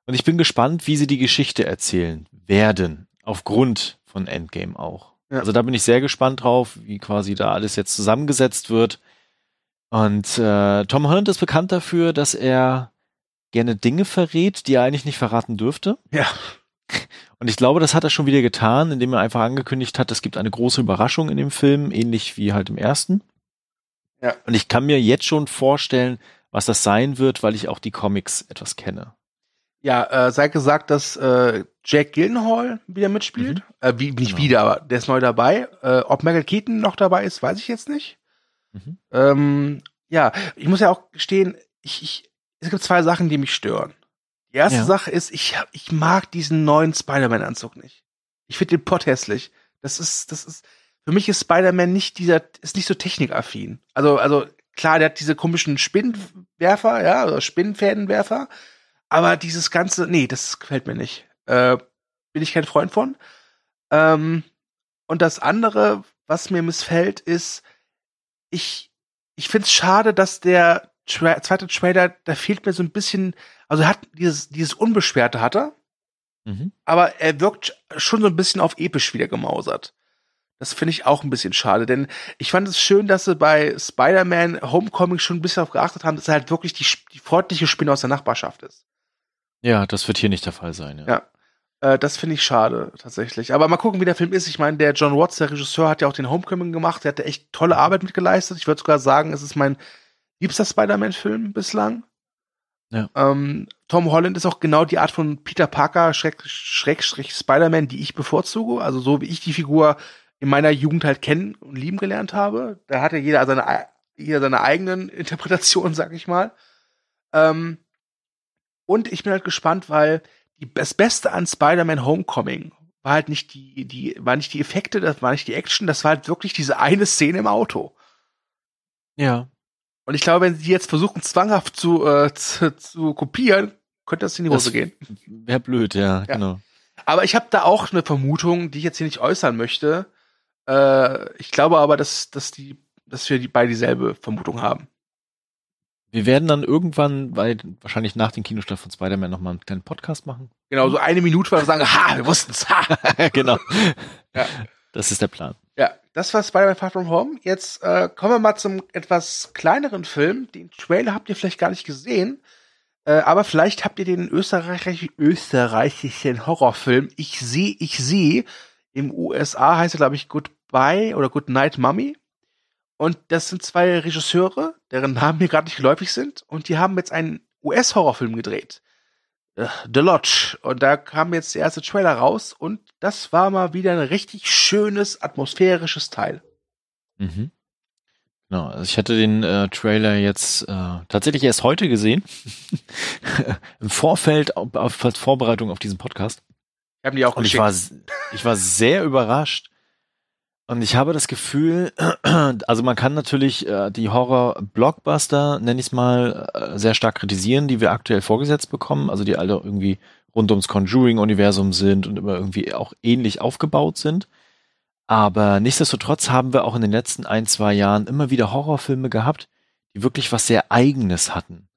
Und ich bin gespannt, wie sie die Geschichte erzählen werden, aufgrund von Endgame auch. Ja. Also da bin ich sehr gespannt drauf, wie quasi da alles jetzt zusammengesetzt wird. Und äh, Tom Holland ist bekannt dafür, dass er gerne Dinge verrät, die er eigentlich nicht verraten dürfte. Ja. Und ich glaube, das hat er schon wieder getan, indem er einfach angekündigt hat, es gibt eine große Überraschung in dem Film, ähnlich wie halt im ersten. Ja. Und ich kann mir jetzt schon vorstellen, was das sein wird, weil ich auch die Comics etwas kenne. Ja, äh, sei gesagt, dass äh, Jack Gillenhall wieder mitspielt. Mhm. Äh, wie, nicht genau. wieder, aber der ist neu dabei. Äh, ob Michael Keaton noch dabei ist, weiß ich jetzt nicht. Mhm. Ähm, ja, ich muss ja auch gestehen, ich, ich, es gibt zwei Sachen, die mich stören. Die erste ja. Sache ist, ich, ich mag diesen neuen Spider-Man-Anzug nicht. Ich finde den Pott hässlich. Das ist, das ist, für mich ist Spider-Man nicht dieser, ist nicht so technikaffin. Also, also, klar, der hat diese komischen Spinnenwerfer, ja, oder Spinnenfädenwerfer. Aber dieses ganze, nee, das gefällt mir nicht. Äh, bin ich kein Freund von. Ähm, und das andere, was mir missfällt, ist, ich, ich find's schade, dass der Tra zweite Trailer, da fehlt mir so ein bisschen, also er hat dieses, dieses Unbeschwerte hat er, mhm. aber er wirkt schon so ein bisschen auf episch wieder gemausert. Das finde ich auch ein bisschen schade, denn ich fand es schön, dass sie bei Spider-Man Homecoming schon ein bisschen darauf geachtet haben, dass er halt wirklich die, die freundliche Spinne aus der Nachbarschaft ist. Ja, das wird hier nicht der Fall sein. Ja, ja äh, das finde ich schade tatsächlich. Aber mal gucken, wie der Film ist. Ich meine, der John Watts, der Regisseur, hat ja auch den Homecoming gemacht. Der hat echt tolle Arbeit mitgeleistet. Ich würde sogar sagen, es ist mein liebster Spider-Man-Film bislang. Ja. Ähm, Tom Holland ist auch genau die Art von Peter Parker Schrägstrich Schräg, Spider-Man, die ich bevorzuge. Also so wie ich die Figur in meiner Jugend halt kennen und lieben gelernt habe. Da hatte jeder seine, jeder seine eigenen Interpretationen, sag ich mal. Ähm, und ich bin halt gespannt, weil die, das Beste an Spider-Man Homecoming war halt nicht die, die, war nicht die Effekte, das war nicht die Action, das war halt wirklich diese eine Szene im Auto. Ja. Und ich glaube, wenn sie jetzt versuchen, zwanghaft zu, äh, zu, zu kopieren, könnte das in die Hose das gehen. Wäre blöd, ja, ja, genau. Aber ich habe da auch eine Vermutung, die ich jetzt hier nicht äußern möchte. Äh, ich glaube aber, dass, dass, die, dass wir die beide dieselbe Vermutung haben. Wir werden dann irgendwann, bei, wahrscheinlich nach dem Kinostart von Spider-Man nochmal einen kleinen Podcast machen. Genau, so eine Minute, weil wir sagen, ha, wir wussten's, ha. genau. Ja. Das ist der Plan. Ja, das war Spider-Man Far From Home. Jetzt äh, kommen wir mal zum etwas kleineren Film. Den Trailer habt ihr vielleicht gar nicht gesehen. Äh, aber vielleicht habt ihr den österreichisch österreichischen Horrorfilm Ich sehe, ich sehe. Im USA heißt er, glaube ich, Goodbye oder Good Night Mummy. Und das sind zwei Regisseure, deren Namen mir gerade nicht geläufig sind. Und die haben jetzt einen US-Horrorfilm gedreht. Äh, The Lodge. Und da kam jetzt der erste Trailer raus. Und das war mal wieder ein richtig schönes, atmosphärisches Teil. Mhm. Genau, also ich hatte den äh, Trailer jetzt äh, tatsächlich erst heute gesehen. Im Vorfeld auf, auf, als Vorbereitung auf diesen Podcast. Ich habe die auch Und ich war, ich war sehr überrascht, und ich habe das Gefühl, also man kann natürlich äh, die Horror-Blockbuster, nenne ich es mal, äh, sehr stark kritisieren, die wir aktuell vorgesetzt bekommen, also die alle irgendwie rund ums Conjuring-Universum sind und immer irgendwie auch ähnlich aufgebaut sind. Aber nichtsdestotrotz haben wir auch in den letzten ein, zwei Jahren immer wieder Horrorfilme gehabt, die wirklich was sehr Eigenes hatten.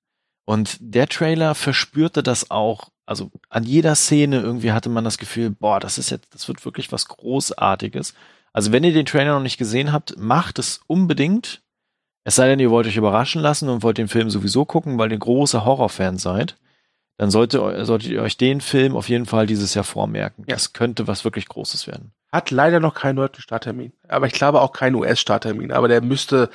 Und der Trailer verspürte das auch. Also an jeder Szene irgendwie hatte man das Gefühl, boah, das ist jetzt, das wird wirklich was Großartiges. Also wenn ihr den Trailer noch nicht gesehen habt, macht es unbedingt. Es sei denn, ihr wollt euch überraschen lassen und wollt den Film sowieso gucken, weil ihr große Horrorfans seid. Dann sollte, solltet ihr euch den Film auf jeden Fall dieses Jahr vormerken. Ja. Das könnte was wirklich Großes werden. Hat leider noch keinen deutschen Starttermin. Aber ich glaube auch keinen US-Starttermin. Aber der müsste,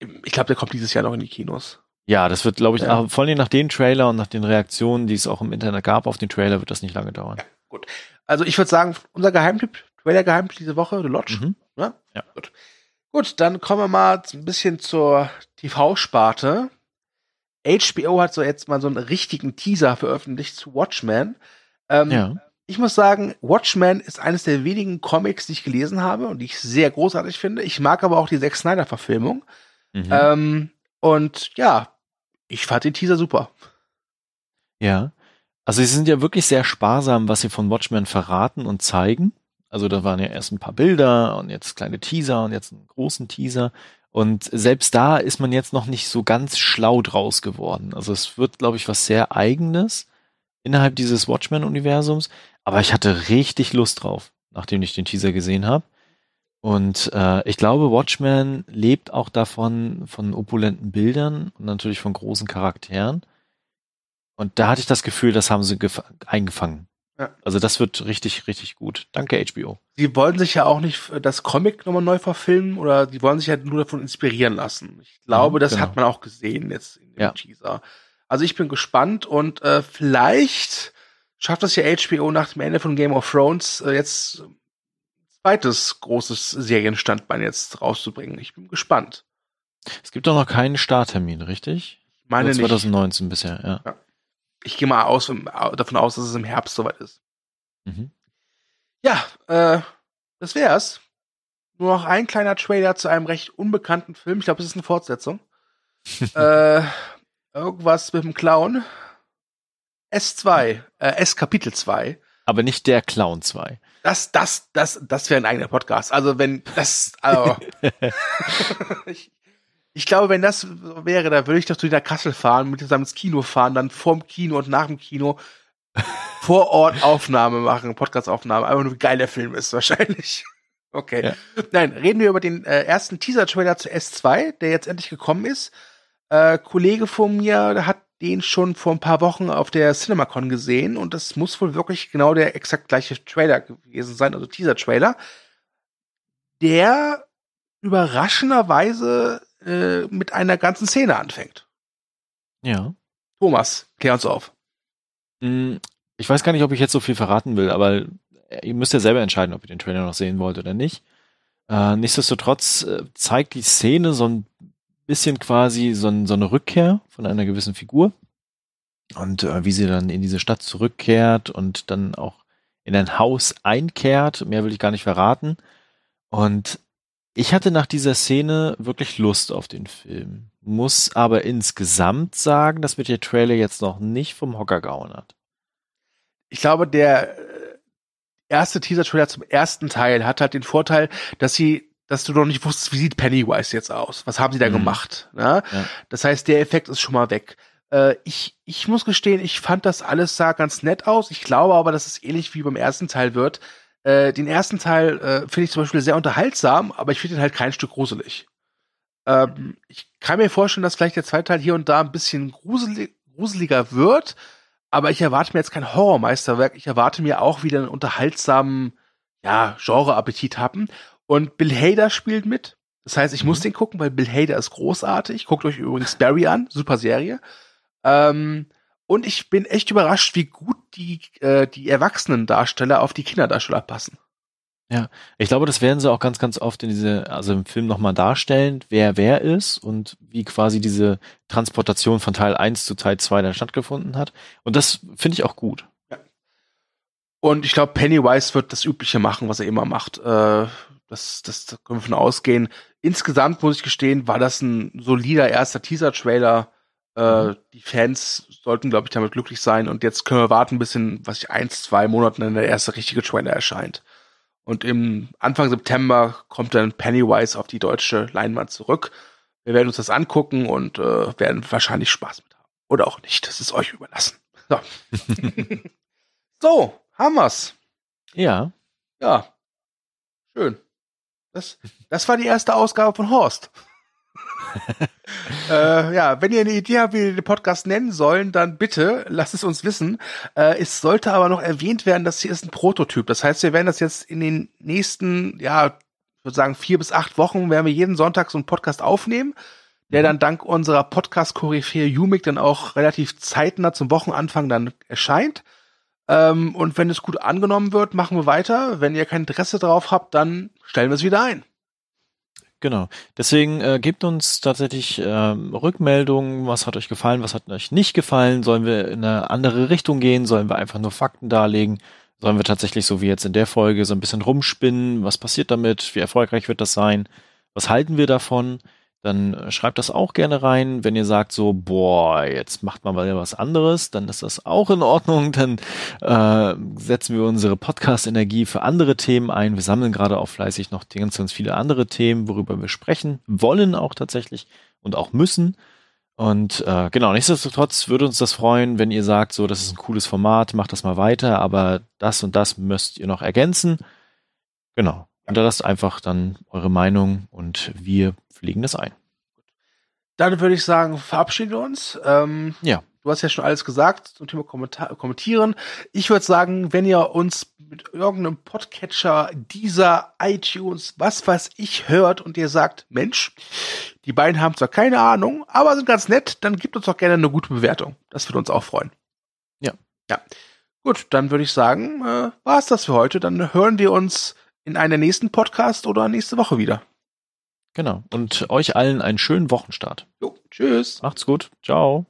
ich glaube, der kommt dieses Jahr noch in die Kinos. Ja, das wird, glaube ich, ja. vor allem nach den Trailer und nach den Reaktionen, die es auch im Internet gab auf den Trailer, wird das nicht lange dauern. Ja, gut. Also ich würde sagen, unser Geheimtipp, Trailer-Geheimtipp diese Woche, The Lodge. Mhm. Ja? ja. Gut. Gut, dann kommen wir mal ein bisschen zur TV-Sparte. HBO hat so jetzt mal so einen richtigen Teaser veröffentlicht zu Watchmen. Ähm, ja. Ich muss sagen, Watchmen ist eines der wenigen Comics, die ich gelesen habe und die ich sehr großartig finde. Ich mag aber auch die Zack Snyder-Verfilmung. Mhm. Ähm, und ja, ich fand den Teaser super. Ja. Also sie sind ja wirklich sehr sparsam, was sie von Watchmen verraten und zeigen. Also da waren ja erst ein paar Bilder und jetzt kleine Teaser und jetzt einen großen Teaser. Und selbst da ist man jetzt noch nicht so ganz schlau draus geworden. Also es wird, glaube ich, was sehr eigenes innerhalb dieses Watchmen-Universums. Aber ich hatte richtig Lust drauf, nachdem ich den Teaser gesehen habe. Und äh, ich glaube, Watchmen lebt auch davon, von opulenten Bildern und natürlich von großen Charakteren. Und da hatte ich das Gefühl, das haben sie eingefangen. Ja. Also das wird richtig, richtig gut. Danke HBO. Sie wollen sich ja auch nicht das Comic nochmal neu verfilmen oder die wollen sich ja nur davon inspirieren lassen. Ich glaube, ja, das genau. hat man auch gesehen jetzt in dem ja. Teaser. Also ich bin gespannt und äh, vielleicht schafft es ja HBO nach dem Ende von Game of Thrones äh, jetzt zweites großes Serienstandbein jetzt rauszubringen. Ich bin gespannt. Es gibt doch noch keinen Starttermin, richtig? Ich meine Oder 2019 nicht. bisher, ja. ja ich gehe mal aus, davon aus, dass es im Herbst soweit ist. Mhm. Ja, äh, das wär's. Nur noch ein kleiner Trailer zu einem recht unbekannten Film. Ich glaube, es ist eine Fortsetzung. äh, irgendwas mit dem Clown. S2, äh, S Kapitel 2. Aber nicht der Clown 2. Das, das, das, das wäre ein eigener Podcast. Also wenn das, also, ich, ich glaube, wenn das wäre, da würde ich doch zu der Kassel fahren, mit zusammen ins Kino fahren, dann vorm Kino und nach dem Kino vor Ort Aufnahme machen, Podcast-Aufnahme. Einfach nur wie geil der Film ist, wahrscheinlich. Okay. Ja. Nein, reden wir über den äh, ersten Teaser-Trailer zu S2, der jetzt endlich gekommen ist. Äh, Kollege von mir hat den schon vor ein paar Wochen auf der CinemaCon gesehen und das muss wohl wirklich genau der exakt gleiche Trailer gewesen sein, also Teaser-Trailer. Der überraschenderweise äh, mit einer ganzen Szene anfängt. Ja. Thomas, klär uns auf. Hm, ich weiß gar nicht, ob ich jetzt so viel verraten will, aber ihr müsst ja selber entscheiden, ob ihr den Trailer noch sehen wollt oder nicht. Äh, nichtsdestotrotz äh, zeigt die Szene so ein bisschen quasi so, ein, so, eine Rückkehr von einer gewissen Figur und äh, wie sie dann in diese Stadt zurückkehrt und dann auch in ein Haus einkehrt. Mehr will ich gar nicht verraten. Und ich hatte nach dieser Szene wirklich Lust auf den Film, muss aber insgesamt sagen, dass mir der Trailer jetzt noch nicht vom Hocker gehauen hat. Ich glaube, der äh, erste Teaser-Trailer zum ersten Teil hat halt den Vorteil, dass sie dass du noch nicht wusstest, wie sieht Pennywise jetzt aus? Was haben sie da mhm. gemacht? Ne? Ja. Das heißt, der Effekt ist schon mal weg. Äh, ich, ich muss gestehen, ich fand das alles sah ganz nett aus. Ich glaube aber, dass es ähnlich wie beim ersten Teil wird. Äh, den ersten Teil äh, finde ich zum Beispiel sehr unterhaltsam, aber ich finde ihn halt kein Stück gruselig. Ähm, ich kann mir vorstellen, dass vielleicht der zweite Teil hier und da ein bisschen gruselig, gruseliger wird, aber ich erwarte mir jetzt kein Horrormeisterwerk. Ich erwarte mir auch wieder einen unterhaltsamen, ja, Genre-Appetit haben. Und Bill Hader spielt mit. Das heißt, ich mhm. muss den gucken, weil Bill Hader ist großartig. Guckt euch übrigens Barry an, super Serie. Ähm, und ich bin echt überrascht, wie gut die, äh, die erwachsenen Darsteller auf die Kinderdarsteller passen. Ja, ich glaube, das werden sie auch ganz, ganz oft in diese, also im Film nochmal darstellen, wer wer ist und wie quasi diese Transportation von Teil 1 zu Teil 2 dann stattgefunden hat. Und das finde ich auch gut. Ja. Und ich glaube, Pennywise wird das Übliche machen, was er immer macht. Äh, das, das, da können wir von ausgehen. Insgesamt muss ich gestehen, war das ein solider erster Teaser-Trailer äh, mhm. die Fans sollten, glaube ich, damit glücklich sein. Und jetzt können wir warten, bis in, was ich, eins, zwei Monaten dann der erste richtige Trailer erscheint. Und im Anfang September kommt dann Pennywise auf die deutsche Leinwand zurück. Wir werden uns das angucken und äh, werden wahrscheinlich Spaß mit haben. Oder auch nicht. Das ist euch überlassen. So, so haben wir's. Ja. Ja. Schön. Das, das war die erste Ausgabe von Horst. äh, ja, wenn ihr eine Idee habt, wie wir den Podcast nennen sollen, dann bitte lasst es uns wissen. Äh, es sollte aber noch erwähnt werden, dass hier ist ein Prototyp. Das heißt, wir werden das jetzt in den nächsten, ja, ich würde sagen, vier bis acht Wochen werden wir jeden Sonntag so einen Podcast aufnehmen, der dann dank unserer Podcast-Koryphäe Umik dann auch relativ zeitnah zum Wochenanfang dann erscheint. Ähm, und wenn es gut angenommen wird, machen wir weiter. Wenn ihr kein Interesse drauf habt, dann stellen wir es wieder ein. Genau. Deswegen äh, gebt uns tatsächlich ähm, Rückmeldungen, was hat euch gefallen, was hat euch nicht gefallen, sollen wir in eine andere Richtung gehen, sollen wir einfach nur Fakten darlegen, sollen wir tatsächlich so wie jetzt in der Folge so ein bisschen rumspinnen, was passiert damit, wie erfolgreich wird das sein, was halten wir davon? Dann schreibt das auch gerne rein. Wenn ihr sagt so, boah, jetzt macht man mal was anderes, dann ist das auch in Ordnung. Dann äh, setzen wir unsere Podcast-Energie für andere Themen ein. Wir sammeln gerade auch fleißig noch ganz, ganz viele andere Themen, worüber wir sprechen wollen auch tatsächlich und auch müssen. Und äh, genau, nichtsdestotrotz würde uns das freuen, wenn ihr sagt, so, das ist ein cooles Format, macht das mal weiter, aber das und das müsst ihr noch ergänzen. Genau. Hinterlasst einfach dann eure Meinung und wir pflegen das ein. Dann würde ich sagen, verabschieden wir uns. Ähm, ja. Du hast ja schon alles gesagt zum Thema Kommentar kommentieren. Ich würde sagen, wenn ihr uns mit irgendeinem Podcatcher, dieser iTunes, was weiß ich, hört und ihr sagt, Mensch, die beiden haben zwar keine Ahnung, aber sind ganz nett, dann gebt uns doch gerne eine gute Bewertung. Das würde uns auch freuen. Ja. Ja. Gut, dann würde ich sagen, äh, war es das für heute. Dann hören wir uns in einer nächsten Podcast oder nächste Woche wieder. Genau. Und euch allen einen schönen Wochenstart. Jo, tschüss. Macht's gut. Ciao.